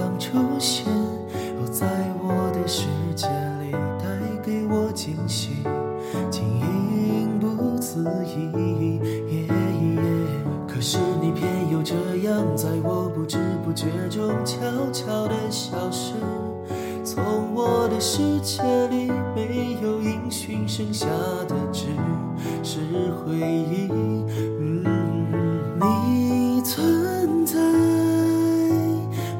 刚出现，哦，在我的世界里带给我惊喜，竟意不自已。可是你偏又这样，在我不知不觉中悄悄的消失，从我的世界里没有音讯，剩下的只是回忆。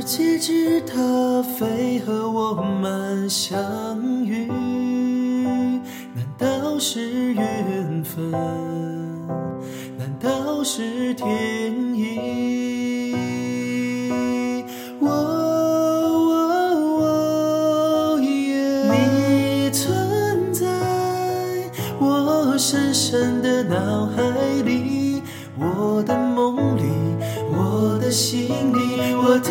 世界之塔飞和我们相遇，难道是缘分？难道是天意？你存在我深深的脑海里，我的梦里，我的心里，我的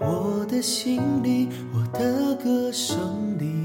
我的心里，我的歌声里。